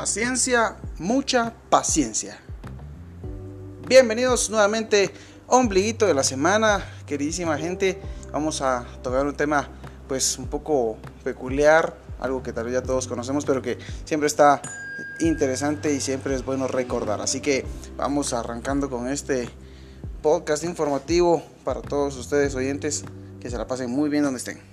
Paciencia, mucha paciencia. Bienvenidos nuevamente a Ombliguito de la Semana, queridísima gente. Vamos a tocar un tema pues un poco peculiar, algo que tal vez ya todos conocemos, pero que siempre está interesante y siempre es bueno recordar. Así que vamos arrancando con este podcast informativo para todos ustedes oyentes, que se la pasen muy bien donde estén.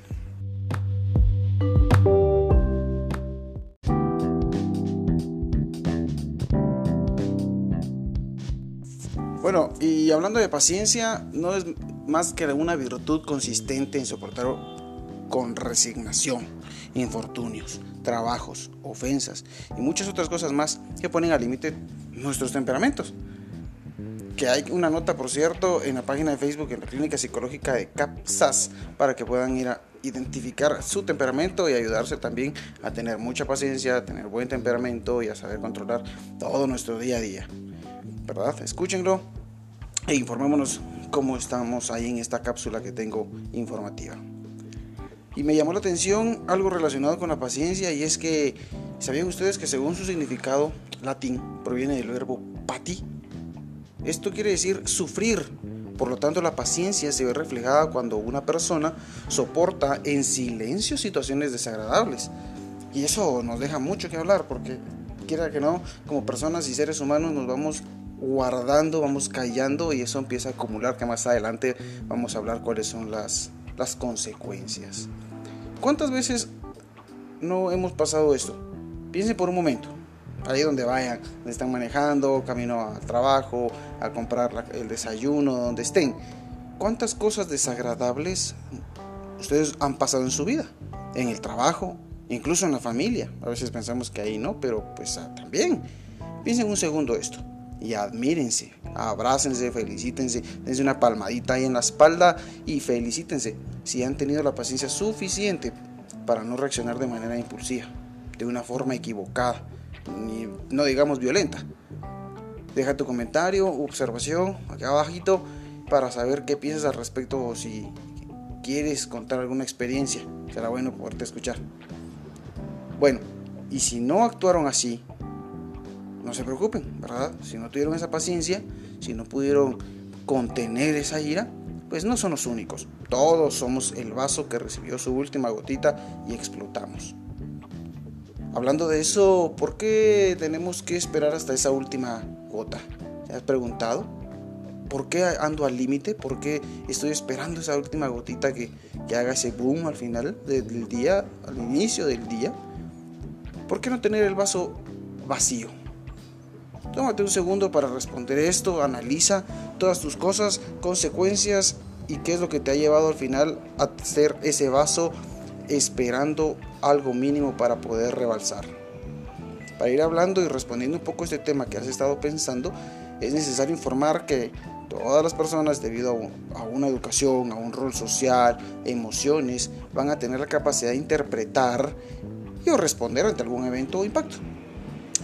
Hablando de paciencia, no es más que una virtud consistente en soportar con resignación infortunios, trabajos, ofensas y muchas otras cosas más que ponen al límite nuestros temperamentos. Que hay una nota, por cierto, en la página de Facebook en la Clínica Psicológica de CAPSAS para que puedan ir a identificar su temperamento y ayudarse también a tener mucha paciencia, a tener buen temperamento y a saber controlar todo nuestro día a día. ¿Verdad? Escúchenlo e informémonos cómo estamos ahí en esta cápsula que tengo informativa. Y me llamó la atención algo relacionado con la paciencia y es que, ¿sabían ustedes que según su significado latín proviene del verbo pati? Esto quiere decir sufrir. Por lo tanto, la paciencia se ve reflejada cuando una persona soporta en silencio situaciones desagradables. Y eso nos deja mucho que hablar porque, quiera que no, como personas y seres humanos nos vamos guardando, vamos callando y eso empieza a acumular que más adelante vamos a hablar cuáles son las, las consecuencias. ¿Cuántas veces no hemos pasado esto? Piensen por un momento, ahí donde vayan, donde están manejando, camino al trabajo, a comprar el desayuno, donde estén. ¿Cuántas cosas desagradables ustedes han pasado en su vida? En el trabajo, incluso en la familia. A veces pensamos que ahí no, pero pues ah, también. Piensen un segundo esto y admírense, abrácense, felicítense, dense una palmadita ahí en la espalda y felicítense si han tenido la paciencia suficiente para no reaccionar de manera impulsiva, de una forma equivocada, no digamos violenta. Deja tu comentario, observación acá abajito para saber qué piensas al respecto o si quieres contar alguna experiencia. Será bueno poderte escuchar. Bueno, y si no actuaron así, no se preocupen, ¿verdad? Si no tuvieron esa paciencia, si no pudieron contener esa ira, pues no son los únicos. Todos somos el vaso que recibió su última gotita y explotamos. Hablando de eso, ¿por qué tenemos que esperar hasta esa última gota? ¿Te has preguntado? ¿Por qué ando al límite? ¿Por qué estoy esperando esa última gotita que, que haga ese boom al final del día, al inicio del día? ¿Por qué no tener el vaso vacío? Tómate un segundo para responder esto, analiza todas tus cosas, consecuencias y qué es lo que te ha llevado al final a hacer ese vaso esperando algo mínimo para poder rebalsar. Para ir hablando y respondiendo un poco este tema que has estado pensando, es necesario informar que todas las personas, debido a, una educación, a un rol social, emociones, van a tener la capacidad de interpretar y o responder ante algún evento o impacto.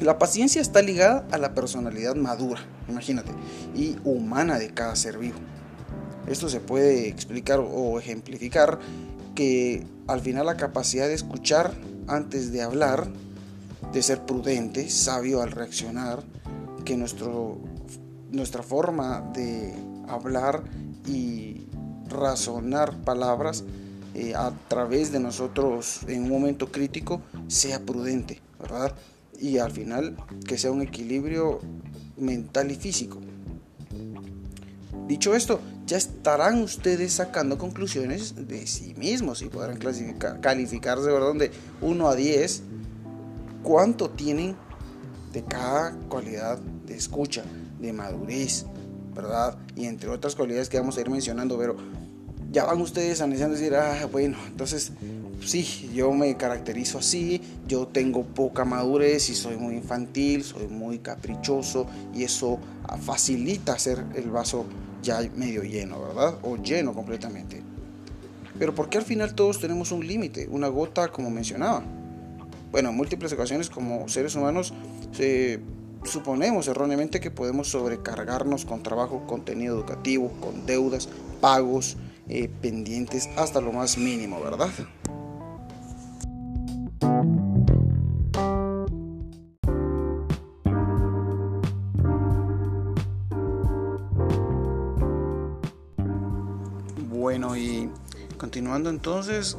La paciencia está ligada a la personalidad madura, imagínate, y humana de cada ser vivo. Esto se puede explicar o ejemplificar que al final la capacidad de escuchar antes de hablar, de ser prudente, sabio al reaccionar, que nuestro, nuestra forma de hablar y razonar palabras eh, a través de nosotros en un momento crítico sea prudente, ¿verdad? Y al final que sea un equilibrio mental y físico. Dicho esto, ya estarán ustedes sacando conclusiones de sí mismos y podrán clasificar, calificarse ¿verdad? de 1 a 10 cuánto tienen de cada cualidad de escucha, de madurez, ¿verdad? Y entre otras cualidades que vamos a ir mencionando, pero ya van ustedes analizando y decir, ah, bueno, entonces sí, yo me caracterizo así, yo tengo poca madurez y soy muy infantil, soy muy caprichoso y eso facilita hacer el vaso ya medio lleno, ¿verdad? O lleno completamente. Pero ¿por qué al final todos tenemos un límite, una gota como mencionaba? Bueno, en múltiples ocasiones como seres humanos suponemos erróneamente que podemos sobrecargarnos con trabajo, contenido educativo, con deudas, pagos, eh, pendientes hasta lo más mínimo, ¿verdad? Entonces,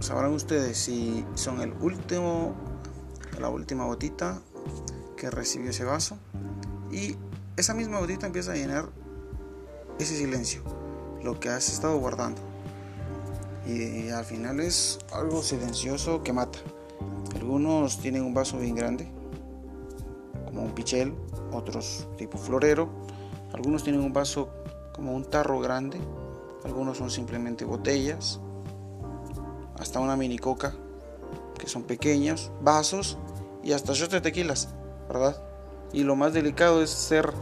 sabrán ustedes si son el último, la última gotita que recibió ese vaso y esa misma gotita empieza a llenar ese silencio, lo que has estado guardando. Y al final es algo silencioso que mata. Algunos tienen un vaso bien grande, como un pichel, otros tipo florero. Algunos tienen un vaso como un tarro grande, algunos son simplemente botellas, hasta una mini coca, que son pequeños, vasos y hasta shots de tequilas, ¿verdad? Y lo más delicado es ser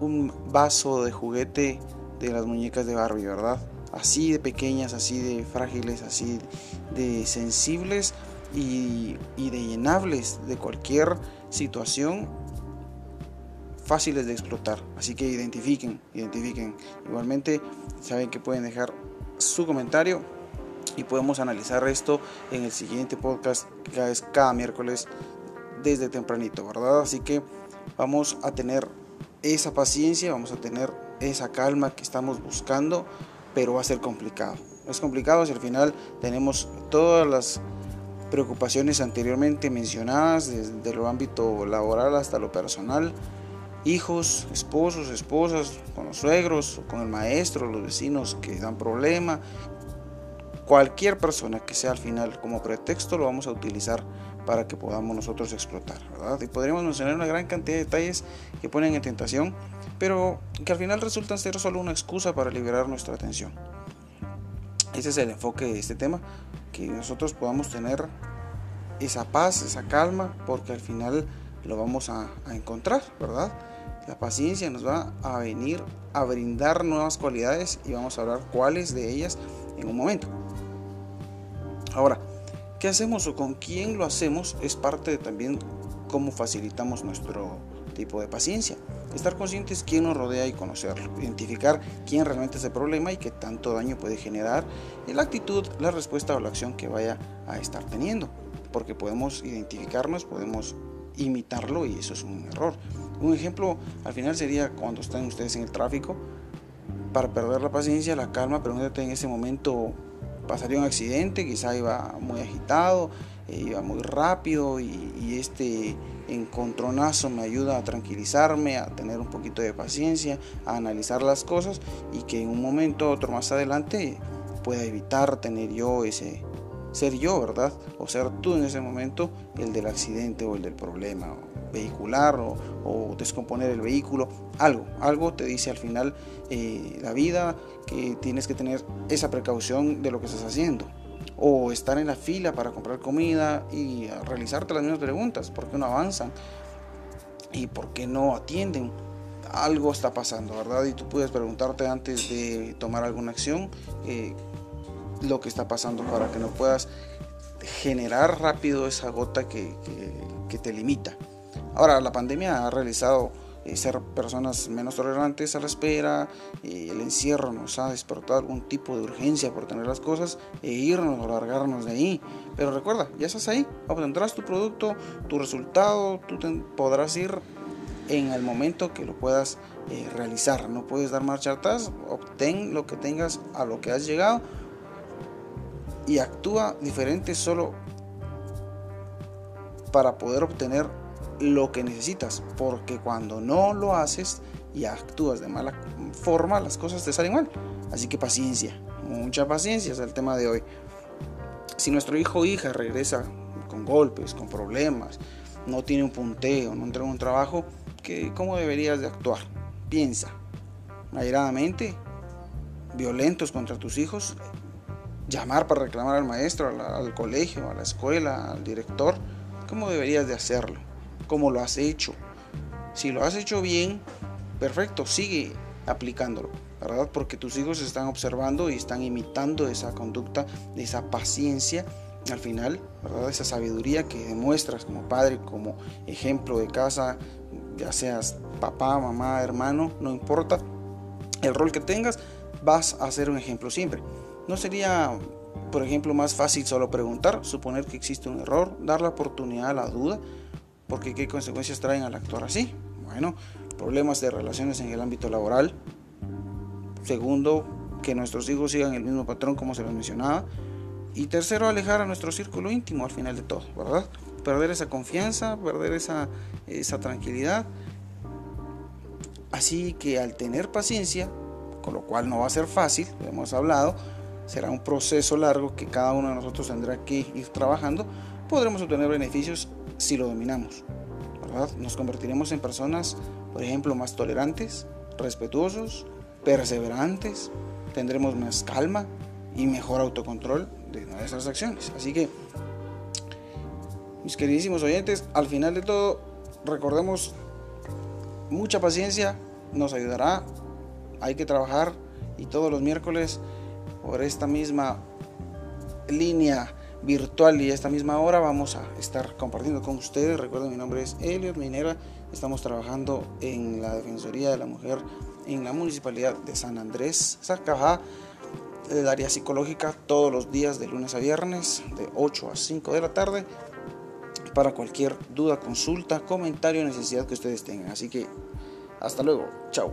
un vaso de juguete de las muñecas de Barbie, ¿verdad? Así de pequeñas, así de frágiles, así de sensibles y, y de llenables de cualquier situación fáciles de explotar. Así que identifiquen, identifiquen. Igualmente saben que pueden dejar su comentario y podemos analizar esto en el siguiente podcast que es cada miércoles desde tempranito, ¿verdad? Así que vamos a tener esa paciencia, vamos a tener esa calma que estamos buscando, pero va a ser complicado. Es complicado si al final tenemos todas las preocupaciones anteriormente mencionadas, desde lo ámbito laboral hasta lo personal, hijos, esposos, esposas, con los suegros, con el maestro, los vecinos que dan problema. Cualquier persona que sea al final como pretexto lo vamos a utilizar para que podamos nosotros explotar, ¿verdad? Y podríamos mencionar una gran cantidad de detalles que ponen en tentación, pero que al final resultan ser solo una excusa para liberar nuestra atención. Ese es el enfoque de este tema, que nosotros podamos tener esa paz, esa calma, porque al final lo vamos a, a encontrar, ¿verdad? La paciencia nos va a venir a brindar nuevas cualidades y vamos a hablar cuáles de ellas en un momento. Ahora, ¿Qué hacemos o con quién lo hacemos? Es parte de también cómo facilitamos nuestro tipo de paciencia. Estar conscientes quién nos rodea y conocerlo. Identificar quién realmente es el problema y qué tanto daño puede generar en la actitud, la respuesta o la acción que vaya a estar teniendo. Porque podemos identificarnos, podemos imitarlo y eso es un error. Un ejemplo al final sería cuando están ustedes en el tráfico. Para perder la paciencia, la calma, pregúntate en ese momento pasaría un accidente, quizá iba muy agitado, eh, iba muy rápido y, este encontronazo me ayuda a tranquilizarme, a tener un poquito de paciencia, a analizar las cosas y que en un momento otro más adelante pueda evitar tener yo ese ser yo, ¿verdad? O ser tú en ese momento el del accidente o el del problema vehicular o, descomponer el vehículo, algo, algo te dice al final eh, la vida que tienes que tener esa precaución de lo que estás haciendo. O estar en la fila para comprar comida y realizarte las mismas preguntas, ¿por qué no avanzan? ¿Y por qué no atienden? Algo está pasando, ¿verdad? Y tú puedes preguntarte antes de tomar alguna acción eh, lo que está pasando para que no puedas generar rápido esa gota que, que te limita. Ahora, la pandemia ha realizado eh, ser personas menos tolerantes a la espera, el encierro nos ha despertado algún tipo de urgencia por tener las cosas e irnos o largarnos de ahí. Pero recuerda, ya estás ahí, obtendrás tu producto, tu resultado, tú podrás ir en el momento que lo puedas eh, realizar. No puedes dar marcha atrás, obtén lo que tengas a lo que has llegado y actúa diferente solo para poder obtener lo que necesitas, porque cuando no lo haces y actúas de mala forma, las cosas te salen mal. Así que paciencia, mucha paciencia es el tema de hoy. Si nuestro hijo o hija regresa con golpes, con problemas, no tiene un punteo, no entrega un trabajo, ¿qué, ¿cómo deberías de actuar? Piensa, airadamente, violentos contra tus hijos, llamar para reclamar al maestro, al, al colegio, a la escuela, al director, ¿cómo deberías de hacerlo? Como lo has hecho. Si lo has hecho bien, perfecto, sigue aplicándolo, ¿verdad? Porque tus hijos están observando y están imitando esa conducta, esa paciencia, al final, ¿verdad? Esa sabiduría que demuestras como padre, como ejemplo de casa, ya seas papá, mamá, hermano, no importa el rol que tengas, vas a ser un ejemplo siempre. No sería, por ejemplo, más fácil solo preguntar, suponer que existe un error, dar la oportunidad a la duda, porque ¿qué consecuencias traen al actuar así? Bueno, problemas de relaciones en el ámbito laboral. Segundo, que nuestros hijos sigan el mismo patrón como se los mencionaba. Y tercero, alejar a nuestro círculo íntimo al final de todo, ¿verdad? Perder esa confianza, perder esa, esa tranquilidad. Así que al tener paciencia, con lo cual no va a ser fácil, lo hemos hablado, será un proceso largo que cada uno de nosotros tendrá que ir trabajando, podremos obtener beneficios si lo dominamos. ¿verdad? Nos convertiremos en personas, por ejemplo, más tolerantes, respetuosos, perseverantes, tendremos más calma y mejor autocontrol de nuestras acciones. Así que, mis queridísimos oyentes, al final de todo, recordemos, mucha paciencia nos ayudará, hay que trabajar y todos los miércoles por esta misma línea virtual y esta misma hora vamos a estar compartiendo con ustedes. Recuerden, mi nombre es Eliot Minera. Estamos trabajando en la Defensoría de la Mujer en la Municipalidad de San Andrés, Zacajá, el área psicológica, todos los días de lunes a viernes, de 8 a 5 de la tarde, para cualquier duda, consulta, comentario, necesidad que ustedes tengan. Así que, hasta luego. Chao.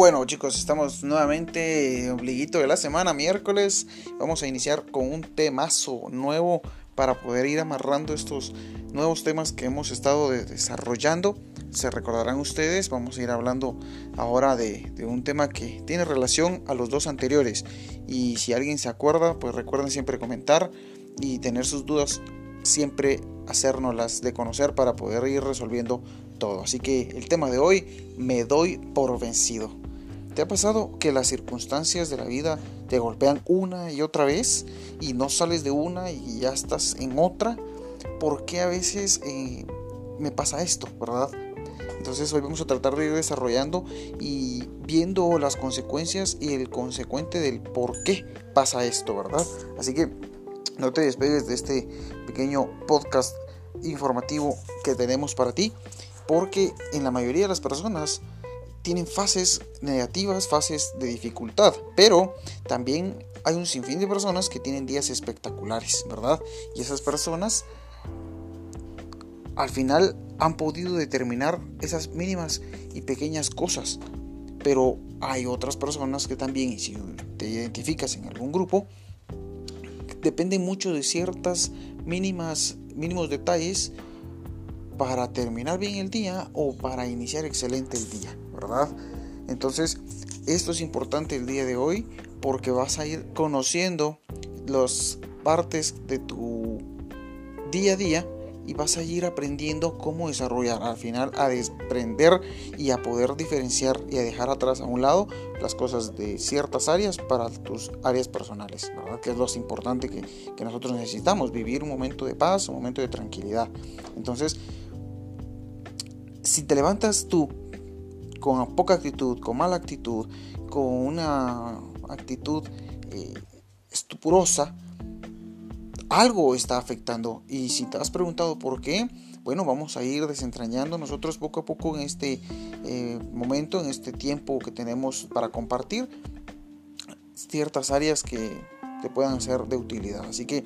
Bueno chicos, estamos nuevamente obliguito de la semana, miércoles. Vamos a iniciar con un temazo nuevo para poder ir amarrando estos nuevos temas que hemos estado desarrollando. Se recordarán ustedes, vamos a ir hablando ahora de, de, un tema que tiene relación a los dos anteriores. Y si alguien se acuerda, pues recuerden siempre comentar y tener sus dudas, siempre hacérnoslas de conocer para poder ir resolviendo todo. Así que el tema de hoy, me doy por vencido. ¿Te ha pasado que las circunstancias de la vida te golpean una y otra vez y no sales de una y ya estás en otra? ¿Por qué a veces eh, me pasa esto, verdad? Entonces hoy vamos a tratar de ir desarrollando y viendo las consecuencias y el consecuente del por qué pasa esto, ¿verdad? Así que no te despegues de este pequeño podcast informativo que tenemos para ti, porque en la mayoría de las personas tienen fases negativas, fases de dificultad, pero también hay un sinfín de personas que tienen días espectaculares, ¿verdad? Y esas personas al final han podido determinar esas mínimas y pequeñas cosas, pero hay otras personas que también, y si te identificas en algún grupo, dependen mucho de ciertas mínimas, mínimos detalles para terminar bien el día o para iniciar excelente el día. ¿verdad? Entonces, esto es importante el día de hoy porque vas a ir conociendo las partes de tu día a día y vas a ir aprendiendo cómo desarrollar al final a desprender y a poder diferenciar y a dejar atrás a un lado las cosas de ciertas áreas para tus áreas personales, ¿verdad? Que es lo importante que, que nosotros necesitamos, vivir un momento de paz, un momento de tranquilidad. Entonces, si te levantas tú con poca actitud, con mala actitud, con una actitud eh, estupurosa, algo está afectando. Y si te has preguntado por qué, bueno, vamos a ir desentrañando nosotros poco a poco en este eh, momento, en este tiempo que tenemos para compartir ciertas áreas que te puedan ser de utilidad. Así que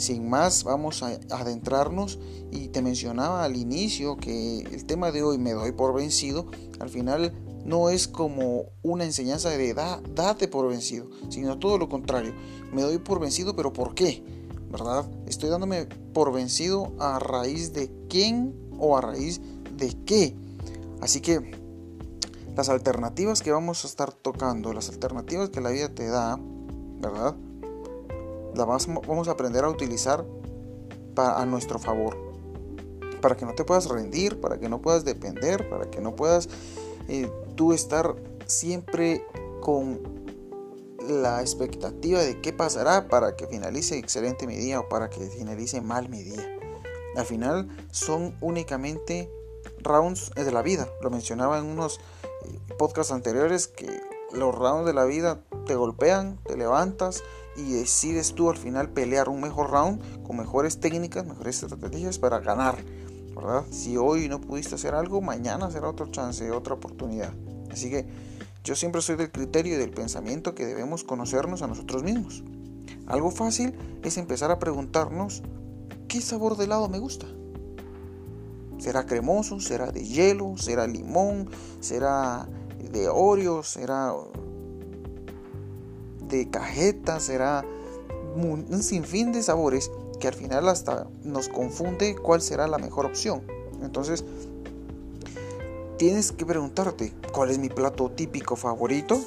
sin más, vamos a adentrarnos y te mencionaba al inicio que el tema de hoy me doy por vencido, al final no es como una enseñanza de da, date por vencido, sino todo lo contrario, me doy por vencido, pero ¿por qué? ¿Verdad? Estoy dándome por vencido a raíz de quién o a raíz de qué. Así que las alternativas que vamos a estar tocando, las alternativas que la vida te da, ¿verdad? La vamos a aprender a utilizar a nuestro favor. Para que no te puedas rendir, para que no puedas depender, para que no puedas eh, tú estar siempre con la expectativa de qué pasará para que finalice excelente mi día o para que finalice mal mi día. Al final son únicamente rounds de la vida. Lo mencionaba en unos eh, podcasts anteriores que los rounds de la vida te golpean, te levantas, y decides tú al final pelear un mejor round con mejores técnicas, mejores estrategias para ganar. ¿verdad? Si hoy no pudiste hacer algo, mañana será otra chance, otra oportunidad. Así que Yo siempre soy del criterio y del pensamiento que debemos conocernos a nosotros mismos. Algo fácil es empezar a preguntarnos qué sabor de helado me gusta. ¿Será cremoso? ¿Será de hielo? ¿Será limón? ¿Será de Oreo? ¿Será de cajeta? ¿Será un sinfín de sabores que al final hasta nos confunde cuál será la mejor opción? Entonces, tienes que preguntarte, ¿cuál es mi plato típico favorito?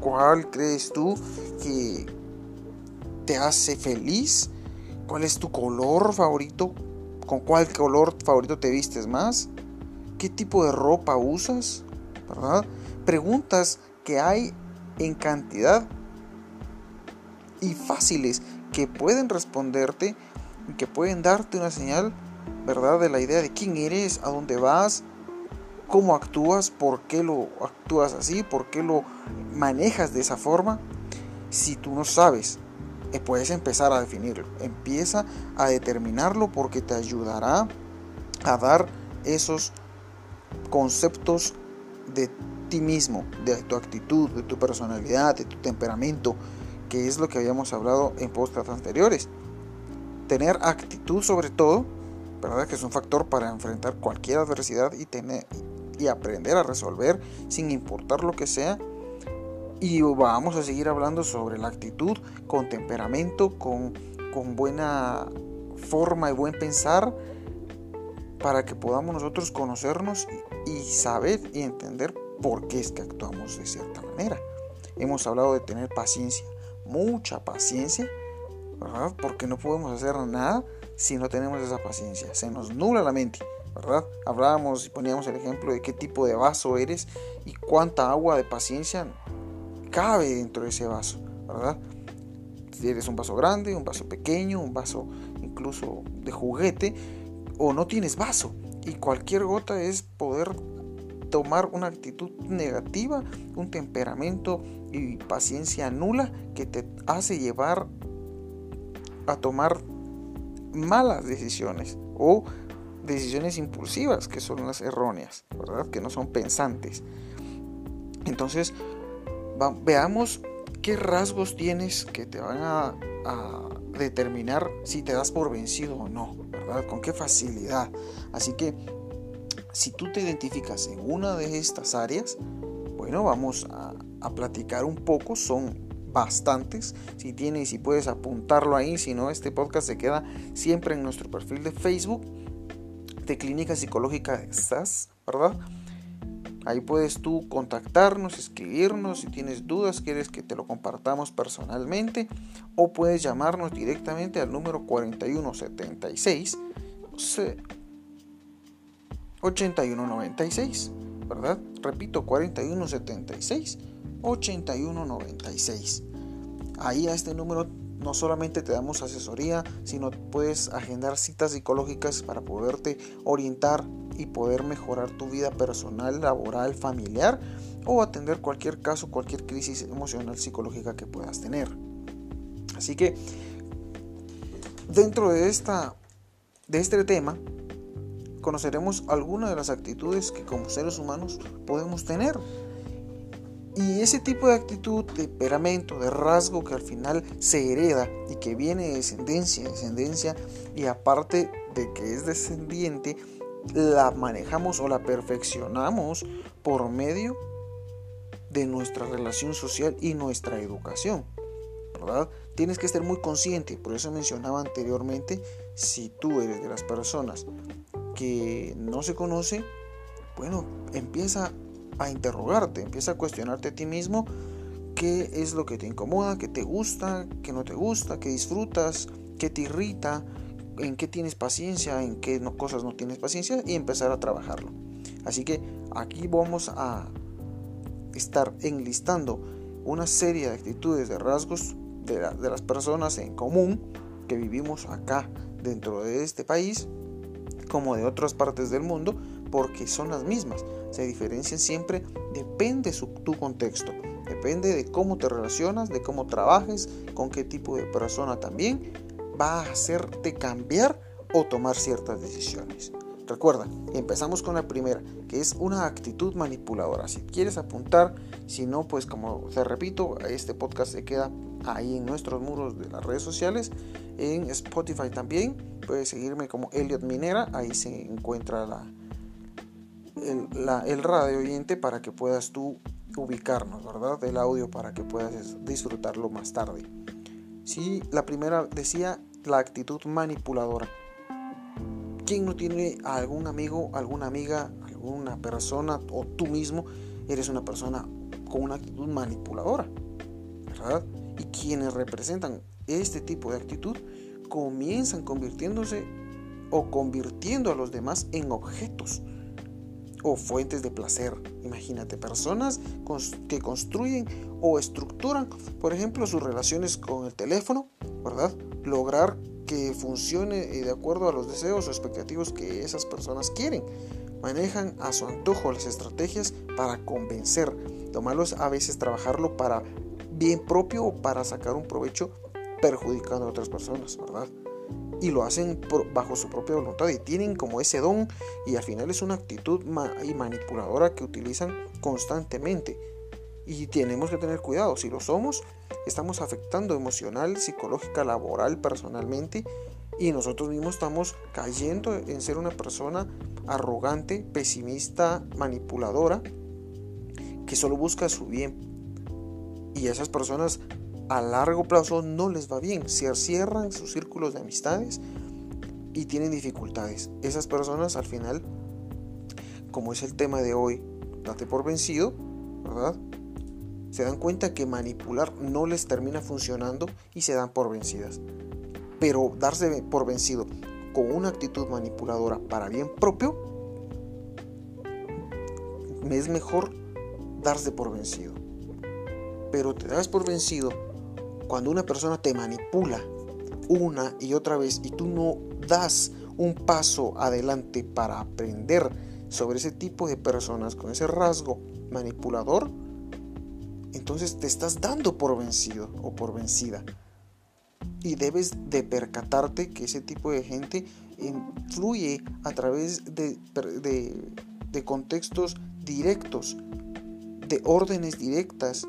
¿Cuál crees tú que te hace feliz? ¿Cuál es tu color favorito? ¿Con cuál color favorito te vistes más? ¿Qué tipo de ropa usas? ¿Verdad? Preguntas que hay en cantidad y fáciles que pueden responderte que pueden darte una señal, ¿verdad? De la idea de quién eres, a dónde vas, cómo actúas, por qué lo actúas así, por qué lo manejas de esa forma. Si tú no sabes, eh, puedes empezar a definirlo. Empieza a determinarlo porque te ayudará a dar esos conceptos de ti mismo, de tu actitud, de tu personalidad, de tu temperamento, que es lo que habíamos hablado en postas anteriores. Tener actitud sobre todo, ¿verdad? Que es un factor para enfrentar cualquier adversidad y tener y aprender a resolver sin importar lo que sea. Y vamos a seguir hablando sobre la actitud con temperamento, con, con buena forma y buen pensar, para que podamos nosotros conocernos y saber y entender por qué es que actuamos de cierta manera. Hemos hablado de tener paciencia, mucha paciencia, ¿verdad? Porque no podemos hacer nada si no tenemos esa paciencia. Se nos nula la mente. ¿verdad? Hablábamos y poníamos el ejemplo de qué tipo de vaso eres y cuánta agua de paciencia cabe dentro de ese vaso, ¿verdad? Si eres un vaso grande, un vaso pequeño, un vaso incluso de juguete o no tienes vaso y cualquier gota es poder tomar una actitud negativa, un temperamento y paciencia nula que te hace llevar a tomar malas decisiones o decisiones impulsivas, que son las erróneas, ¿verdad? Que no son pensantes. Entonces, veamos qué rasgos tienes que te van a, a, determinar si te das por vencido o no, ¿verdad? Con qué facilidad. Así que, si tú te identificas en una de estas áreas, bueno, vamos a, platicar un poco, son bastantes. Si tienes, si puedes apuntarlo ahí, si no, este podcast se queda siempre en nuestro perfil de Facebook de Clínica Psicológica SAS, ¿verdad? Ahí puedes tú contactarnos, escribirnos si tienes dudas, quieres que te lo compartamos personalmente o puedes llamarnos directamente al número 4176 8196, ¿verdad? Repito, 4176 8196. Ahí a este número no solamente te damos asesoría, sino puedes agendar citas psicológicas para poderte orientar y poder mejorar tu vida personal, laboral, familiar o atender cualquier caso, cualquier crisis emocional psicológica que puedas tener. Así que dentro de esta de este tema conoceremos algunas de las actitudes que como seres humanos podemos tener y ese tipo de actitud, de temperamento, de rasgo que al final se hereda y que viene de descendencia, descendencia, y aparte de que es descendiente, la manejamos o la perfeccionamos por medio de nuestra relación social y nuestra educación. ¿verdad? Tienes que estar muy consciente, por eso mencionaba anteriormente, si tú eres de las personas que no se conoce, bueno, empieza a interrogarte, empieza a cuestionarte a ti mismo qué es lo que te incomoda, qué te gusta, qué no te gusta, qué disfrutas, qué te irrita, en qué tienes paciencia, en qué no, cosas no tienes paciencia y empezar a trabajarlo. Así que aquí vamos a estar enlistando una serie de actitudes, de rasgos de, de las personas en común que vivimos acá dentro de este país como de otras partes del mundo porque son las mismas se diferencian siempre, depende de tu contexto, depende de cómo te relacionas, de cómo trabajes, con qué tipo de persona también, va a hacerte cambiar o tomar ciertas decisiones. Recuerda, empezamos con la primera, que es una actitud manipuladora. Si quieres apuntar, si no, pues como te repito, este podcast se queda ahí en nuestros muros de las redes sociales, en Spotify también. Puedes seguirme como Elliot Minera, ahí se encuentra la, el, radio oyente para que puedas tú ubicarnos, ¿verdad? El audio para que puedas disfrutarlo más tarde. Si la primera decía la actitud manipuladora. ¿Quién no tiene algún amigo, alguna amiga, alguna persona o tú mismo eres una persona con una actitud manipuladora? ¿Verdad? Y quienes representan este tipo de actitud comienzan convirtiéndose o convirtiendo a los demás en objetos o fuentes de placer. Imagínate, personas que construyen o estructuran, por ejemplo, sus relaciones con el teléfono, ¿verdad? Lograr que funcione de acuerdo a los deseos o expectativos que esas personas quieren. Manejan a su antojo las estrategias para convencer. Lo malo es a veces trabajarlo para bien propio o para sacar un provecho perjudicando a otras personas, ¿verdad? y lo hacen bajo su propia voluntad y tienen como ese don y al final es una actitud y manipuladora que utilizan constantemente y tenemos que tener cuidado si lo somos estamos afectando emocional psicológica laboral personalmente y nosotros mismos estamos cayendo en ser una persona arrogante pesimista manipuladora que solo busca su bien y esas personas a largo plazo no les va bien, se cierran sus círculos de amistades y tienen dificultades. Esas personas al final, como es el tema de hoy, date por vencido, ¿verdad? Se dan cuenta que manipular no les termina funcionando y se dan por vencidas. Pero darse por vencido con una actitud manipuladora para bien propio, es mejor darse por vencido. Pero te das por vencido cuando una persona te manipula una y otra vez y tú no das un paso adelante para aprender sobre ese tipo de personas con ese rasgo manipulador, entonces te estás dando por vencido o por vencida. Y debes de percatarte que ese tipo de gente influye a través de, de contextos directos, de órdenes directas,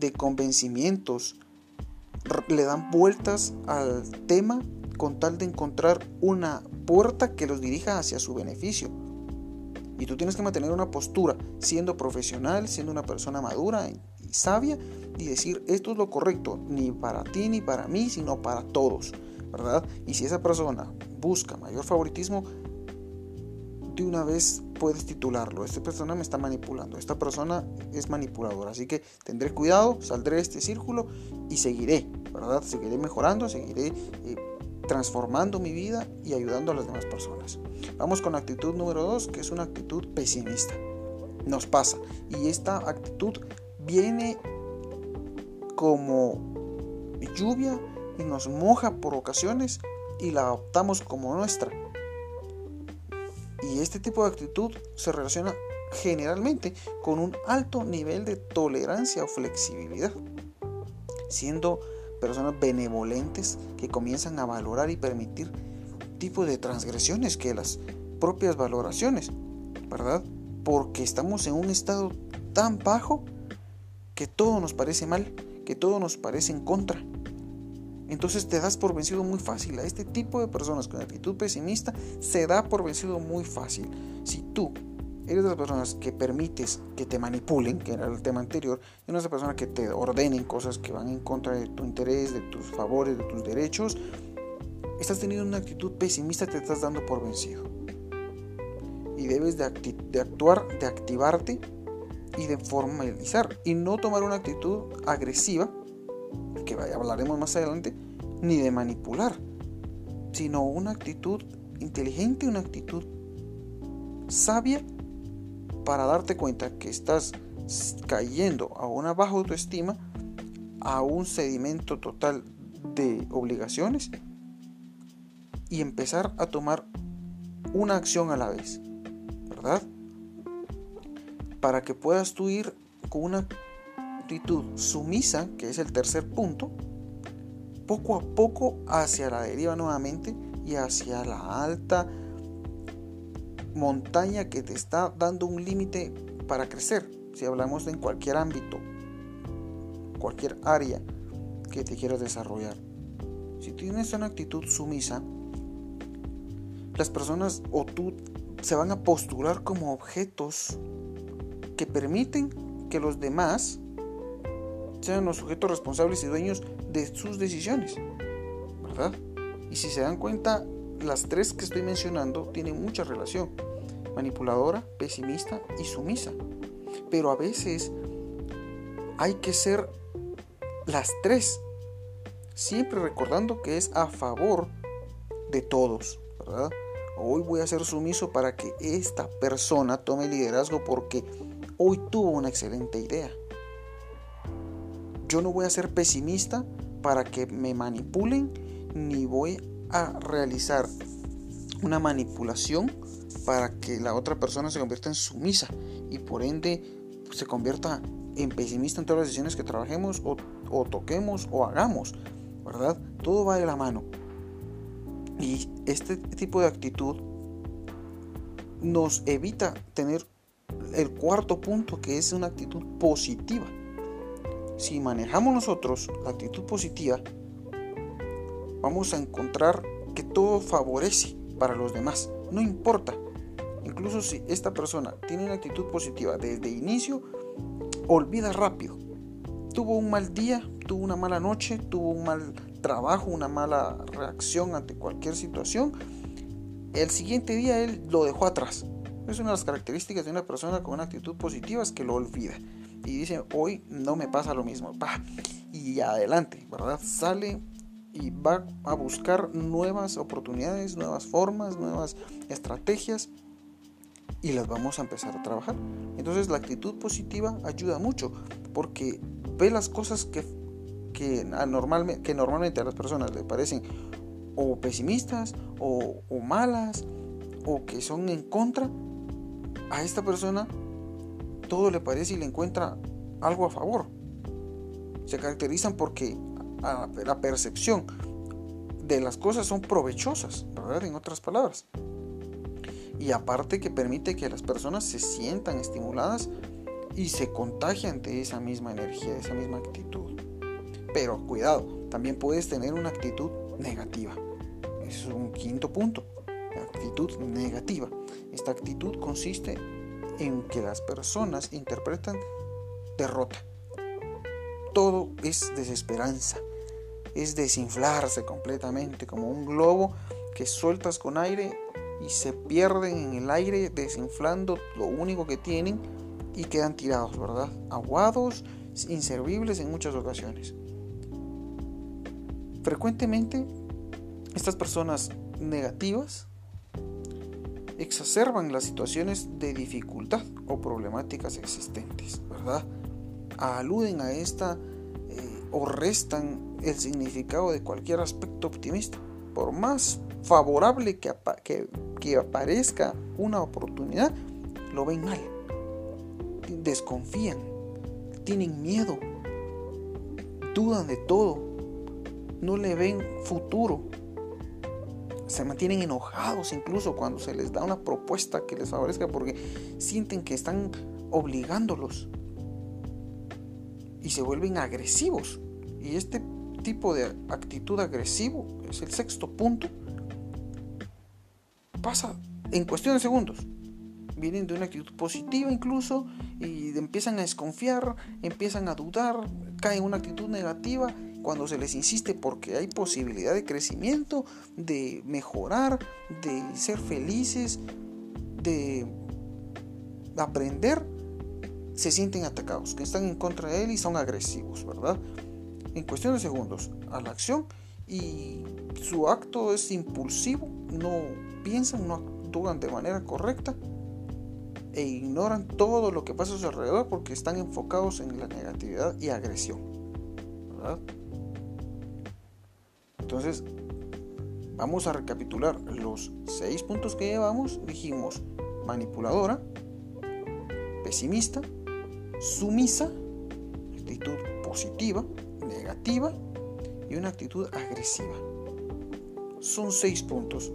de convencimientos, le dan vueltas al tema con tal de encontrar una puerta que los dirija hacia su beneficio. Y tú tienes que mantener una postura, siendo profesional, siendo una persona madura y sabia, y decir esto es lo correcto, ni para ti ni para mí, sino para todos, ¿verdad? Y si esa persona busca mayor favoritismo, una vez puedes titularlo. Esta persona me está manipulando, esta persona es manipuladora. Así que tendré cuidado, saldré de este círculo y seguiré, ¿verdad? Seguiré mejorando, seguiré eh, transformando mi vida y ayudando a las demás personas. Vamos con actitud número dos, que es una actitud pesimista. Nos pasa. Y esta actitud viene como lluvia y nos moja por ocasiones y la adoptamos como nuestra. Y este tipo de actitud se relaciona generalmente con un alto nivel de tolerancia o flexibilidad, siendo personas benevolentes que comienzan a valorar y permitir tipos de transgresiones que las propias valoraciones, ¿verdad? Porque estamos en un estado tan bajo que todo nos parece mal, que todo nos parece en contra. Entonces te das por vencido muy fácil. A este tipo de personas con actitud pesimista se da por vencido muy fácil. Si tú eres de las personas que permites que te manipulen, que era el tema anterior, y no es de personas que te ordenen cosas que van en contra de tu interés, de tus favores, de tus derechos, estás teniendo una actitud pesimista, te estás dando por vencido. Y debes de, de actuar, de activarte y de formalizar y no tomar una actitud agresiva que hablaremos más adelante, ni de manipular, sino una actitud inteligente, una actitud sabia para darte cuenta que estás cayendo a una baja autoestima, a un sedimento total de obligaciones y empezar a tomar una acción a la vez, ¿verdad? Para que puedas tú ir con una sumisa, que es el tercer punto, poco a poco hacia la deriva nuevamente y hacia la alta montaña que te está dando un límite para crecer. Si hablamos en cualquier ámbito, cualquier área que te quieras desarrollar. Si tienes una actitud sumisa, las personas o tú se van a postular como objetos que permiten que los demás sean los sujetos responsables y dueños de sus decisiones. ¿Verdad? Y si se dan cuenta, las tres que estoy mencionando tienen mucha relación. Manipuladora, pesimista y sumisa. Pero a veces hay que ser las tres. Siempre recordando que es a favor de todos. Hoy voy a ser sumiso para que esta persona tome liderazgo porque hoy tuvo una excelente idea. Yo no voy a ser pesimista para que me manipulen, ni voy a realizar una manipulación para que la otra persona se convierta en sumisa y por ende se convierta en pesimista en todas las decisiones que trabajemos o, o toquemos o hagamos, ¿verdad? Todo va de la mano. Y este tipo de actitud nos evita tener el cuarto punto que es una actitud positiva. Si manejamos nosotros la actitud positiva, vamos a encontrar que todo favorece para los demás. No importa. Incluso si esta persona tiene una actitud positiva desde inicio, olvida rápido. Tuvo un mal día, tuvo una mala noche, tuvo un mal trabajo, una mala reacción ante cualquier situación, el siguiente día él lo dejó atrás. Es una de las características de una persona con una actitud positiva es que lo olvida. Y dice, hoy no me pasa lo mismo. y adelante, ¿verdad? Sale y va a buscar nuevas oportunidades, nuevas formas, nuevas estrategias y las vamos a empezar a trabajar. Entonces la actitud positiva ayuda mucho porque ve las cosas que que, que normalmente a las personas le parecen o pesimistas o malas o que son en contra, a esta persona todo le parece y le encuentra algo a favor. Se caracterizan porque la percepción de las cosas son provechosas. En otras palabras. Y aparte que permite que las personas se sientan estimuladas y se contagian de esa misma energía, de esa misma actitud. Pero cuidado, también puedes tener una actitud negativa. Ese es un quinto punto. actitud negativa. Esta actitud consiste en que las personas interpretan derrota. Todo es desesperanza. Es desinflarse completamente como un globo que sueltas con aire y se pierden en el aire desinflando lo único que tienen y quedan tirados, ¿verdad? Aguados, inservibles en muchas ocasiones. Frecuentemente, estas personas negativas exacerban las situaciones de dificultad o problemáticas existentes, ¿verdad? Aluden a esta eh, o restan el significado de cualquier aspecto optimista. Por más favorable que, que aparezca una oportunidad, lo ven mal, desconfían, tienen miedo, dudan de todo, no le ven futuro. Se mantienen enojados incluso cuando se les da una propuesta que les favorezca porque sienten que están obligándolos. Y se vuelven agresivos. Y este tipo de actitud agresivo, es el sexto punto, pasa en cuestión de segundos. Vienen de una actitud positiva incluso y empiezan a desconfiar, empiezan a dudar, caen en una actitud negativa cuando se les insiste porque hay posibilidad de crecimiento, de mejorar, de ser felices, de aprender, se sienten atacados, que están en contra de él y son agresivos, ¿verdad? En cuestión de segundos a la acción y su acto es impulsivo, no piensan, no actúan de manera correcta e ignoran todo lo que pasa a su alrededor porque están enfocados en la negatividad y agresión. ¿verdad? Entonces, vamos a recapitular los seis puntos que llevamos. Dijimos manipuladora, pesimista, sumisa, actitud positiva, negativa y una actitud agresiva. Son seis puntos.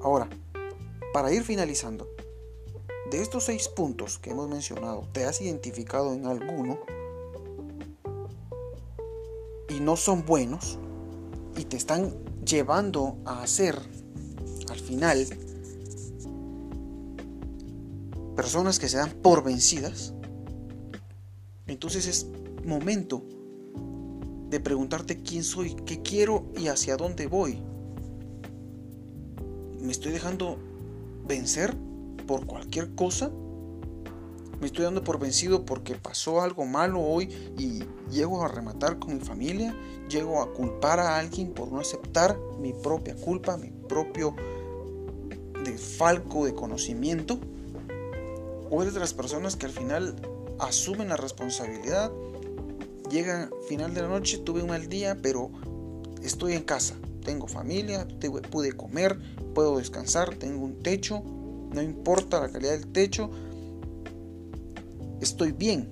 Ahora, para ir finalizando, de estos seis puntos que hemos mencionado, ¿te has identificado en alguno? Y no son buenos y te están llevando a hacer al final personas que se dan por vencidas, entonces es momento de preguntarte quién soy, qué quiero y hacia dónde voy. ¿Me estoy dejando vencer por cualquier cosa? ¿Me estoy dando por vencido porque pasó algo malo hoy y llego a rematar con mi familia? ¿Llego a culpar a alguien por no aceptar mi propia culpa, mi propio falco de conocimiento? ¿O eres de las personas que al final asumen la responsabilidad? Llega final de la noche, tuve un mal día, pero estoy en casa, tengo familia, pude comer, puedo descansar, tengo un techo, no importa la calidad del techo, estoy bien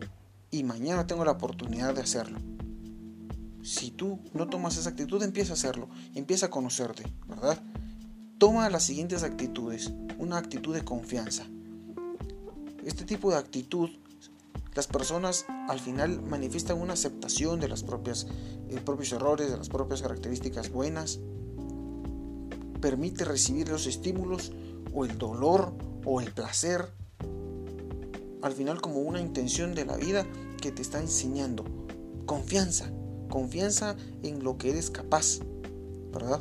y mañana tengo la oportunidad de hacerlo. Si tú no tomas esa actitud, empieza a hacerlo, empieza a conocerte, ¿verdad? Toma las siguientes actitudes, una actitud de confianza. Este tipo de actitud, las personas al final manifiestan una aceptación de los propios errores, de las propias características buenas. Permite recibir los estímulos o el dolor o el placer al final como una intención de la vida que te está enseñando. Confianza, confianza en lo que eres capaz, ¿verdad?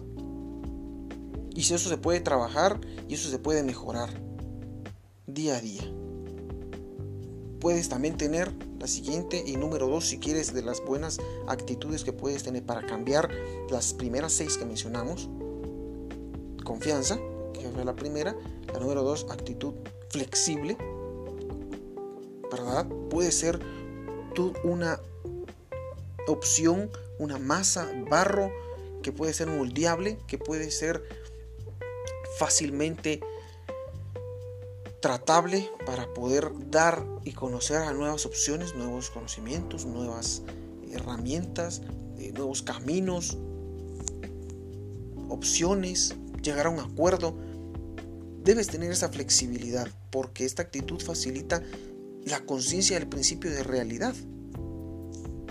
Y si eso se puede trabajar y eso se puede mejorar día a día. Puedes también tener la siguiente y número dos si quieres de las buenas actitudes que puedes tener para cambiar las primeras seis que mencionamos. Confianza, que fue la primera. La número dos, actitud flexible. ¿verdad? Puede ser tú una opción, una masa, barro, que puede ser moldeable, que puede ser fácilmente tratable para poder dar y conocer a nuevas opciones, nuevos conocimientos, nuevas herramientas, eh, nuevos caminos, opciones, llegar a un acuerdo. Debes tener esa flexibilidad porque esta actitud facilita la conciencia del principio de realidad.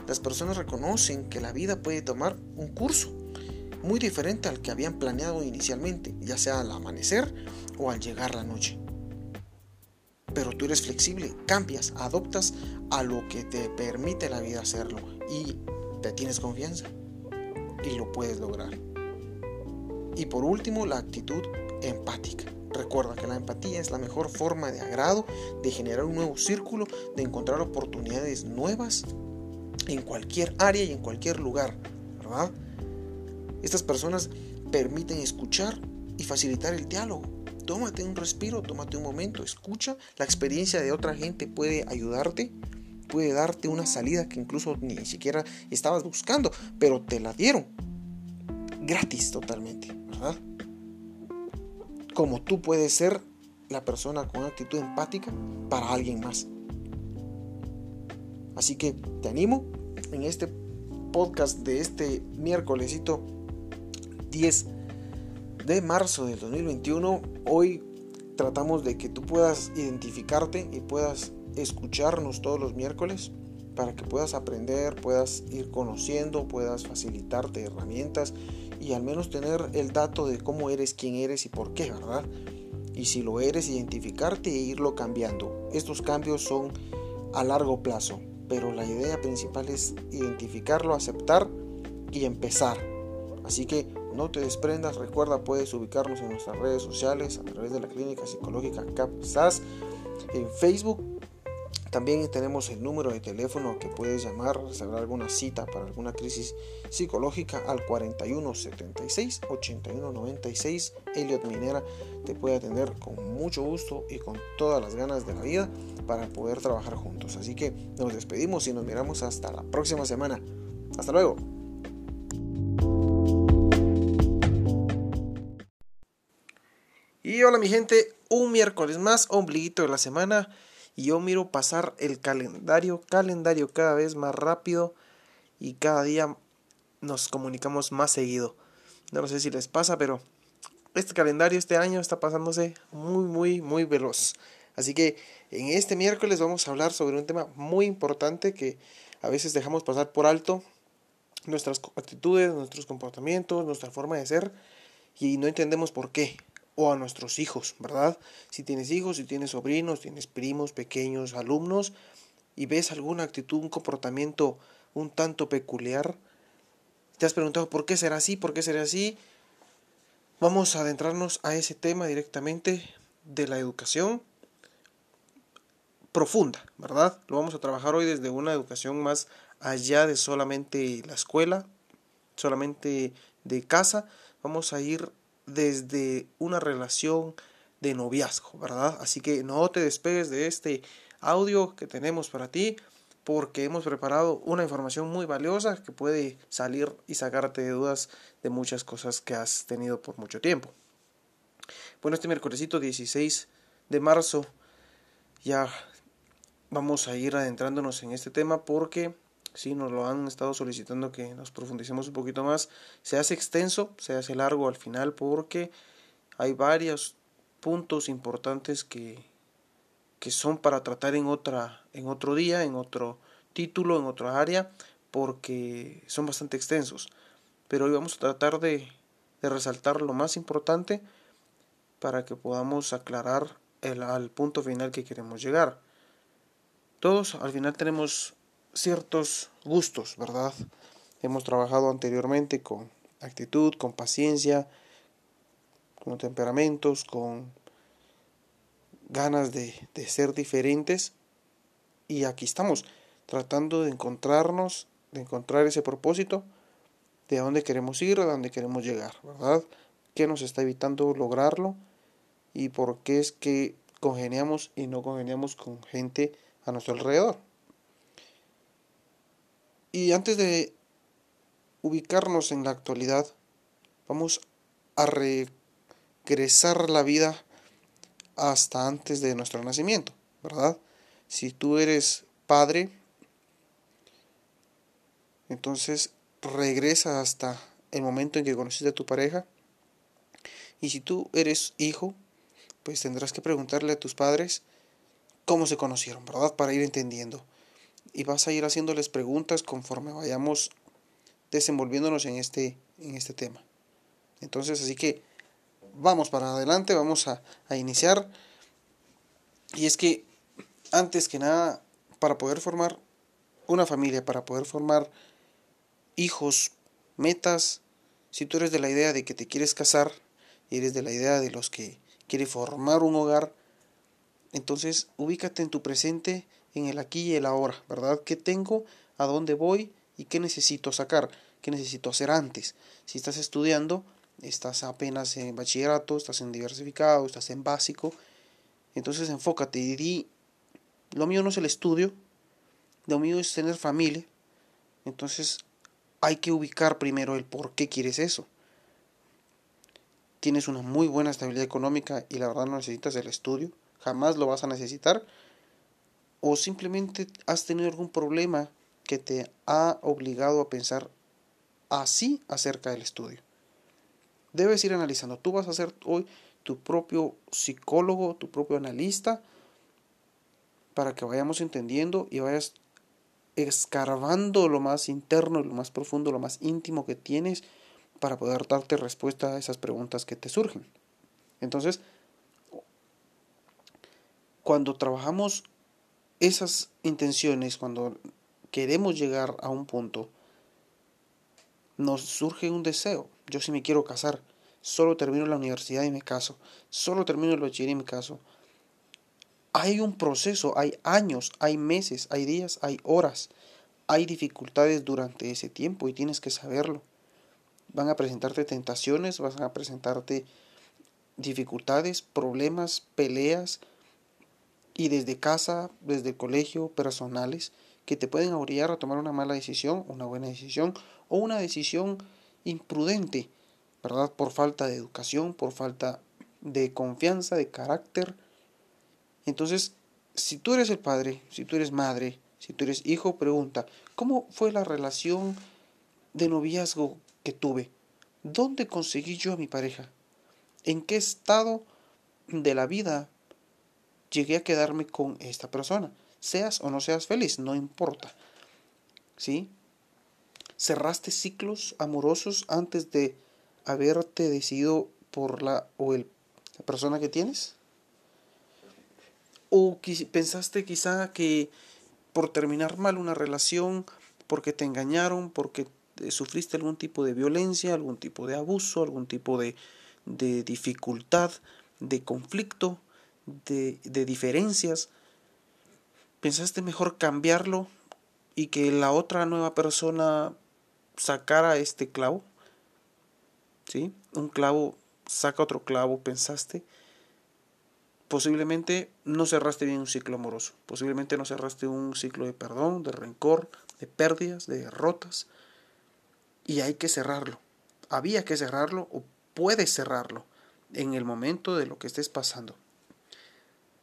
Las personas reconocen que la vida puede tomar un curso muy diferente al que habían planeado inicialmente, ya sea al amanecer o al llegar la noche. Pero tú eres flexible, cambias, adoptas a lo que te permite la vida hacerlo y te tienes confianza y lo puedes lograr. Y por último, la actitud empática. Recuerda que la empatía es la mejor forma de agrado, de generar un nuevo círculo, de encontrar oportunidades nuevas en cualquier área y en cualquier lugar, ¿verdad? Estas personas permiten escuchar y facilitar el diálogo. Tómate un respiro, tómate un momento, escucha. La experiencia de otra gente puede ayudarte, puede darte una salida que incluso ni siquiera estabas buscando, pero te la dieron. Gratis totalmente, como tú puedes ser la persona con actitud empática para alguien más. Así que te animo en este podcast de este miércolesito 10 de marzo del 2021. Hoy tratamos de que tú puedas identificarte y puedas escucharnos todos los miércoles para que puedas aprender, puedas ir conociendo, puedas facilitarte herramientas y al menos tener el dato de cómo eres, quién eres y por qué, ¿verdad? Y si lo eres, identificarte e irlo cambiando. Estos cambios son a largo plazo, pero la idea principal es identificarlo, aceptar y empezar. Así que no te desprendas, recuerda, puedes ubicarnos en nuestras redes sociales a través de la clínica psicológica CAPSAS en Facebook también tenemos el número de teléfono que puedes llamar, reservar alguna cita para alguna crisis psicológica al 4176 8196. Elliot Minera te puede atender con mucho gusto y con todas las ganas de la vida para poder trabajar juntos. Así que nos despedimos y nos miramos hasta la próxima semana. Hasta luego. Y hola mi gente, un miércoles más, ombliguito de la semana y yo miro pasar el calendario, calendario cada vez más rápido y cada día nos comunicamos más seguido. No sé si les pasa, pero este calendario este año está pasándose muy, muy, muy veloz. Así que en este miércoles vamos a hablar sobre un tema muy importante que a veces dejamos pasar por alto nuestras actitudes, nuestros comportamientos, nuestra forma de ser y no entendemos por qué. O a nuestros hijos, ¿verdad? Si tienes hijos, si tienes sobrinos, tienes primos, pequeños, alumnos y ves alguna actitud, un comportamiento un tanto peculiar, te has preguntado por qué será así, por qué será así. Vamos a adentrarnos a ese tema directamente de la educación profunda, ¿verdad? Lo vamos a trabajar hoy desde una educación más allá de solamente la escuela, solamente de casa, vamos a ir desde una relación de noviazgo, ¿verdad? Así que no te despegues de este audio que tenemos para ti porque hemos preparado una información muy valiosa que puede salir y sacarte de dudas de muchas cosas que has tenido por mucho tiempo. Bueno, este miércoles 16 de marzo ya vamos a ir adentrándonos en este tema porque si nos lo han estado solicitando que nos profundicemos un poquito más. Se hace extenso, se hace largo al final porque hay varios puntos importantes que, que son para tratar en, otra, en otro día, en otro título, en otra área, porque son bastante extensos. Pero hoy vamos a tratar de, de resaltar lo más importante para que podamos aclarar el, al punto final que queremos llegar. Todos al final tenemos ciertos gustos, ¿verdad? Hemos trabajado anteriormente con actitud, con paciencia, con temperamentos, con ganas de, ser diferentes. Y aquí estamos, tratando de encontrarnos, de encontrar ese propósito, de dónde queremos ir, a dónde queremos llegar, ¿verdad? ¿Qué nos está evitando lograrlo? Y por qué es que congeniamos y no congeniamos con gente a nuestro alrededor. Y antes de ubicarnos en la actualidad, vamos a regresar la vida hasta antes de nuestro nacimiento, ¿verdad? Si tú eres padre, entonces regresa hasta el momento en que conociste a tu pareja. Y si tú eres hijo, pues tendrás que preguntarle a tus padres cómo se conocieron, ¿verdad? Para ir entendiendo y vas a ir haciéndoles preguntas conforme vayamos desenvolviéndonos en este, en este tema. Entonces, así que vamos para adelante, vamos a, a iniciar. Y es que, antes que nada, para poder formar una familia, para poder formar hijos, metas, si tú eres de la idea de que te quieres casar, y eres de la idea de los que quiere formar un hogar, entonces ubícate en tu presente en el aquí y el ahora, ¿verdad? ¿Qué tengo? ¿A dónde voy? ¿Y qué necesito sacar? ¿Qué necesito hacer antes? Si estás estudiando, estás apenas en bachillerato, estás en diversificado, estás en básico, entonces enfócate y di, lo mío no es el estudio, lo mío es tener familia, entonces hay que ubicar primero el por qué quieres eso. Tienes una muy buena estabilidad económica y la verdad no necesitas el estudio, jamás lo vas a necesitar, o simplemente has tenido algún problema que te ha obligado a pensar así acerca del estudio. Debes ir analizando. Tú vas a ser hoy tu propio psicólogo, tu propio analista, para que vayamos entendiendo y vayas escarbando lo más interno, lo más profundo, lo más íntimo que tienes para poder darte respuesta a esas preguntas que te surgen. Entonces, cuando trabajamos esas intenciones, cuando queremos llegar a un punto, nos surge un deseo. Yo si me quiero casar, solo termino la universidad y me caso, solo termino el bachiller y me caso. Hay un proceso, hay años, hay meses, hay días, hay horas, hay dificultades durante ese tiempo y tienes que saberlo. Van a presentarte tentaciones, van a presentarte dificultades, problemas, peleas, y desde casa, desde el colegio, personales, que te pueden orillar a tomar una mala decisión, una buena decisión o una decisión imprudente, ¿verdad? Por falta de educación, por falta de confianza, de carácter. Entonces, si tú eres el padre, si tú eres madre, si tú eres hijo, pregunta, ¿cómo fue la relación de noviazgo que tuve? ¿Dónde conseguí yo a mi pareja? en qué estado de la vida llegué a quedarme con esta persona. Seas o no seas feliz, no importa. ¿Sí? Cerraste ciclos amorosos antes de haberte decidido por la o el, la persona que tienes. O pensaste quizá que por terminar mal una relación, porque te engañaron, porque sufriste algún tipo de violencia, algún tipo de abuso, algún tipo de, de dificultad, de conflicto, de, de diferencias, pensaste mejor cambiarlo y que la otra nueva persona sacara este clavo. ¿Sí? Un clavo saca otro clavo, pensaste. Posiblemente no cerraste bien un ciclo amoroso. Posiblemente no cerraste un ciclo de perdón, de rencor, de pérdidas, de derrotas. Y hay que cerrarlo. Había que cerrarlo o puedes cerrarlo en el momento de lo que estés pasando.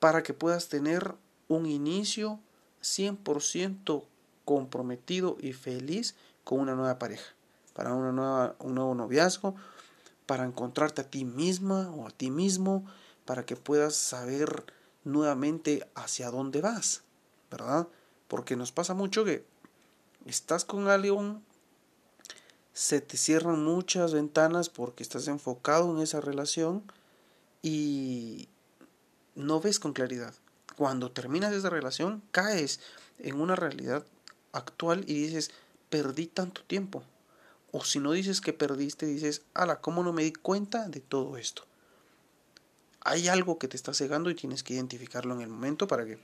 Para que puedas tener un inicio 100% comprometido y feliz con una nueva pareja, para una nueva, un nuevo noviazgo, para encontrarte a ti misma o a ti mismo, para que puedas saber nuevamente hacia dónde vas, ¿verdad? Porque nos pasa mucho que estás con alguien, se te cierran muchas ventanas porque estás enfocado en esa relación y no ves con claridad. Cuando terminas esa relación, caes en una realidad actual y dices, perdí tanto tiempo. O si no dices que perdiste, dices, ala, ¿cómo no me di cuenta de todo esto? Hay algo que te está cegando y tienes que identificarlo en el momento para que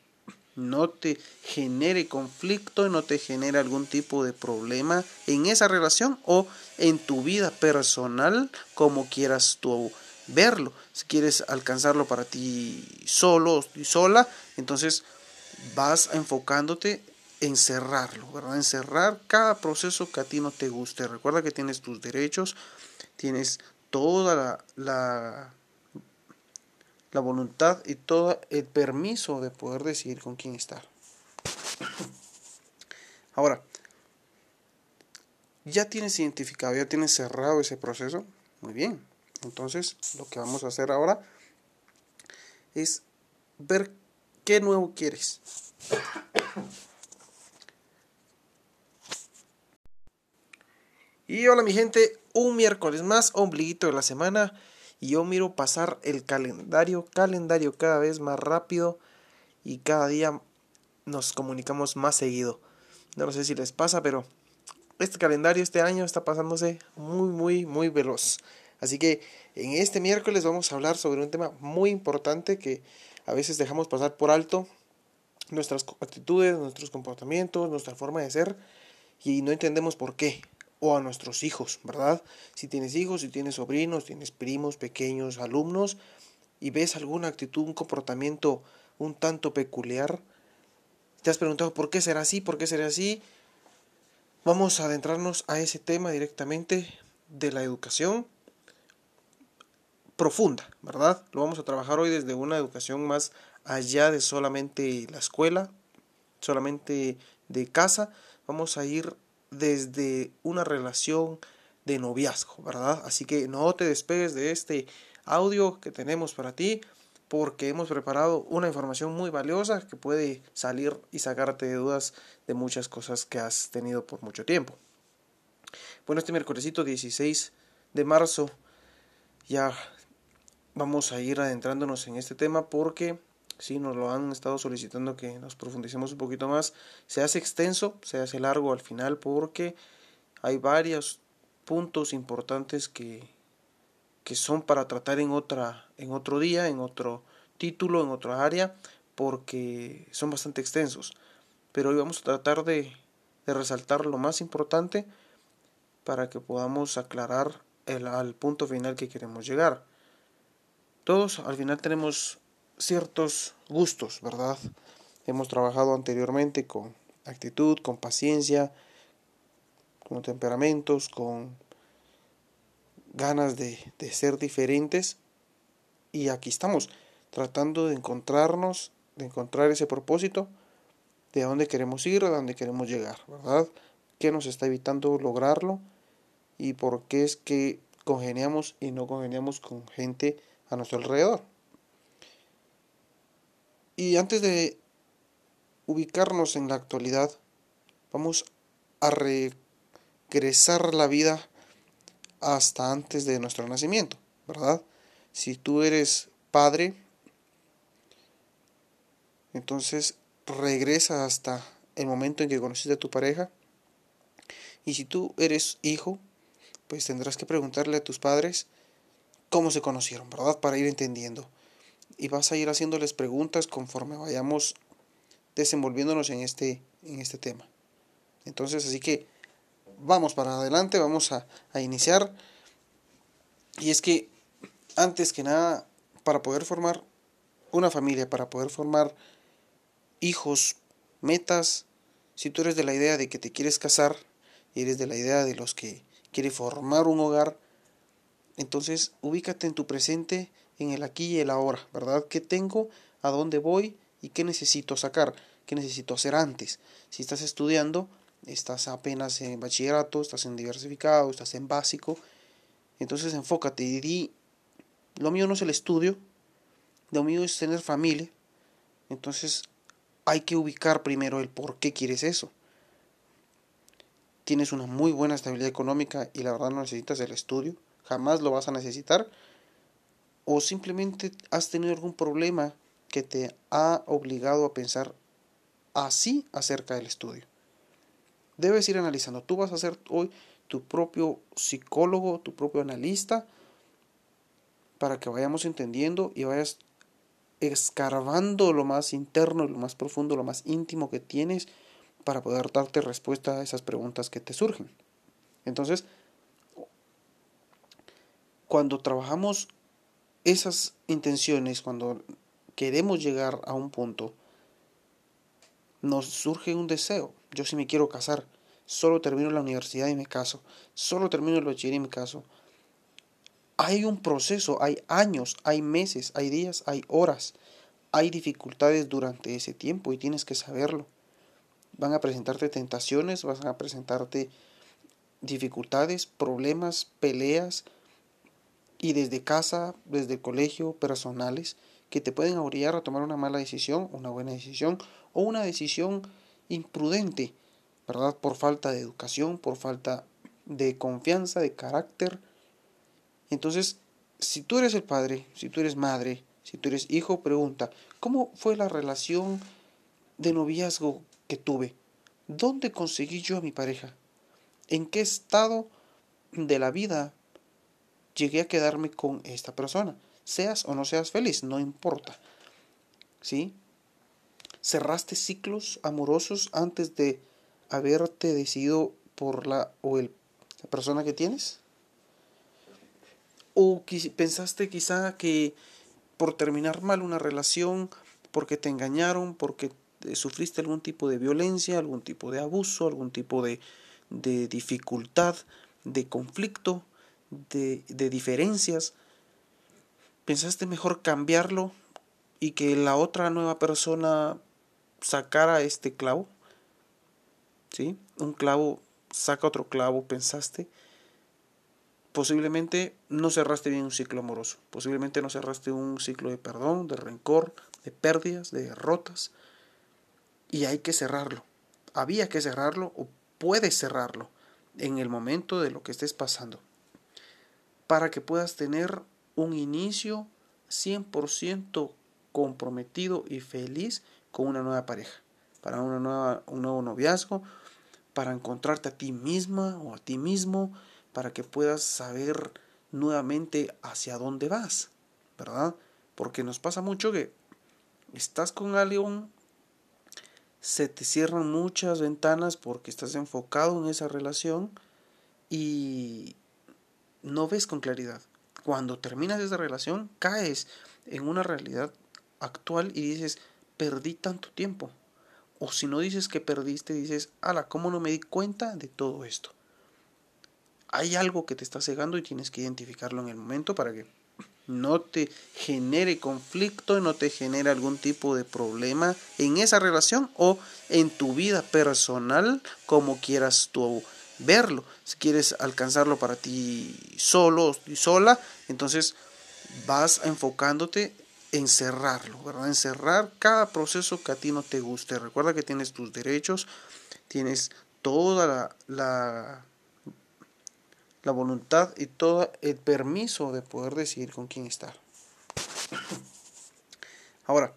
no te genere conflicto, no te genere algún tipo de problema en esa relación o en tu vida personal, como quieras tú verlo. Si quieres alcanzarlo para ti solo y sola, entonces vas enfocándote en cerrarlo, ¿verdad? En cerrar cada proceso que a ti no te guste. Recuerda que tienes tus derechos, tienes toda la, la, la voluntad y todo el permiso de poder decidir con quién estar. Ahora, ya tienes identificado, ya tienes cerrado ese proceso. Muy bien. Entonces, lo que vamos a hacer ahora es ver qué nuevo quieres. Y hola mi gente, un miércoles más, ombliguito de la semana. Y yo miro pasar el calendario, calendario cada vez más rápido y cada día nos comunicamos más seguido. No sé si les pasa, pero este calendario este año está pasándose muy, muy, muy veloz. Así que en este miércoles vamos a hablar sobre un tema muy importante que a veces dejamos pasar por alto. Nuestras actitudes, nuestros comportamientos, nuestra forma de ser y no entendemos por qué. O a nuestros hijos, ¿verdad? Si tienes hijos, si tienes sobrinos, tienes primos, pequeños, alumnos y ves alguna actitud, un comportamiento un tanto peculiar, te has preguntado por qué será así, por qué será así. Vamos a adentrarnos a ese tema directamente de la educación profunda, ¿verdad? Lo vamos a trabajar hoy desde una educación más allá de solamente la escuela, solamente de casa. Vamos a ir desde una relación de noviazgo, ¿verdad? Así que no te despegues de este audio que tenemos para ti porque hemos preparado una información muy valiosa que puede salir y sacarte de dudas de muchas cosas que has tenido por mucho tiempo. Bueno, este miércoles 16 de marzo ya vamos a ir adentrándonos en este tema porque si nos lo han estado solicitando que nos profundicemos un poquito más. Se hace extenso, se hace largo al final porque hay varios puntos importantes que, que son para tratar en otra en otro día, en otro título, en otra área, porque son bastante extensos. Pero hoy vamos a tratar de, de resaltar lo más importante para que podamos aclarar el, al punto final que queremos llegar. Todos al final tenemos ciertos gustos, ¿verdad? Hemos trabajado anteriormente con actitud, con paciencia, con temperamentos, con ganas de, de ser diferentes. Y aquí estamos, tratando de encontrarnos, de encontrar ese propósito, de dónde queremos ir, a dónde queremos llegar, ¿verdad? ¿Qué nos está evitando lograrlo? Y por qué es que congeniamos y no congeniamos con gente a nuestro alrededor. Y antes de ubicarnos en la actualidad, vamos a regresar la vida hasta antes de nuestro nacimiento, ¿verdad? Si tú eres padre, entonces regresa hasta el momento en que conociste a tu pareja. Y si tú eres hijo, pues tendrás que preguntarle a tus padres cómo se conocieron, ¿verdad? Para ir entendiendo. Y vas a ir haciéndoles preguntas conforme vayamos desenvolviéndonos en este, en este tema. Entonces, así que vamos para adelante, vamos a, a iniciar. Y es que, antes que nada, para poder formar una familia, para poder formar hijos, metas, si tú eres de la idea de que te quieres casar, y eres de la idea de los que quiere formar un hogar, entonces ubícate en tu presente, en el aquí y el ahora, ¿verdad? ¿Qué tengo? ¿A dónde voy? ¿Y qué necesito sacar? ¿Qué necesito hacer antes? Si estás estudiando, estás apenas en bachillerato, estás en diversificado, estás en básico, entonces enfócate y di, lo mío no es el estudio, lo mío es tener familia, entonces hay que ubicar primero el por qué quieres eso. Tienes una muy buena estabilidad económica y la verdad no necesitas el estudio, jamás lo vas a necesitar, o simplemente has tenido algún problema que te ha obligado a pensar así acerca del estudio. Debes ir analizando. Tú vas a ser hoy tu propio psicólogo, tu propio analista, para que vayamos entendiendo y vayas escarbando lo más interno, lo más profundo, lo más íntimo que tienes para poder darte respuesta a esas preguntas que te surgen. Entonces, cuando trabajamos esas intenciones, cuando queremos llegar a un punto, nos surge un deseo. Yo si me quiero casar, solo termino la universidad y me caso, solo termino el bachiller y me caso. Hay un proceso, hay años, hay meses, hay días, hay horas, hay dificultades durante ese tiempo y tienes que saberlo. Van a presentarte tentaciones, van a presentarte dificultades, problemas, peleas y desde casa, desde el colegio, personales que te pueden orillar a tomar una mala decisión, una buena decisión o una decisión imprudente, ¿verdad? Por falta de educación, por falta de confianza, de carácter. Entonces, si tú eres el padre, si tú eres madre, si tú eres hijo, pregunta, ¿cómo fue la relación de noviazgo que tuve? ¿Dónde conseguí yo a mi pareja? ¿En qué estado de la vida llegué a quedarme con esta persona? Seas o no seas feliz, no importa. ¿Sí? ¿Cerraste ciclos amorosos antes de haberte decidido por la o el, la persona que tienes? ¿O pensaste quizá que por terminar mal una relación, porque te engañaron, porque sufriste algún tipo de violencia, algún tipo de abuso, algún tipo de, de dificultad, de conflicto, de, de diferencias, pensaste mejor cambiarlo y que la otra nueva persona sacara este clavo. ¿Sí? Un clavo saca otro clavo, pensaste. Posiblemente no cerraste bien un ciclo amoroso. Posiblemente no cerraste un ciclo de perdón, de rencor, de pérdidas, de derrotas. Y hay que cerrarlo. Había que cerrarlo o puedes cerrarlo en el momento de lo que estés pasando. Para que puedas tener un inicio 100% comprometido y feliz con una nueva pareja, para una nueva, un nuevo noviazgo, para encontrarte a ti misma o a ti mismo, para que puedas saber nuevamente hacia dónde vas, ¿verdad? Porque nos pasa mucho que estás con alguien, se te cierran muchas ventanas porque estás enfocado en esa relación y no ves con claridad cuando terminas esa relación, caes en una realidad actual y dices, perdí tanto tiempo. O si no dices que perdiste, dices, ala, ¿cómo no me di cuenta de todo esto? Hay algo que te está cegando y tienes que identificarlo en el momento para que no te genere conflicto, no te genere algún tipo de problema en esa relación o en tu vida personal, como quieras tú verlo. Si quieres alcanzarlo para ti solo y sola, entonces vas enfocándote en cerrarlo, ¿verdad? En cerrar cada proceso que a ti no te guste. Recuerda que tienes tus derechos, tienes toda la, la, la voluntad y todo el permiso de poder decidir con quién estar. Ahora,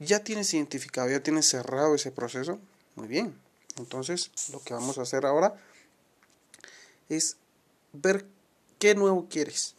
ya tienes identificado, ya tienes cerrado ese proceso. Muy bien. Entonces, lo que vamos a hacer ahora es ver qué nuevo quieres.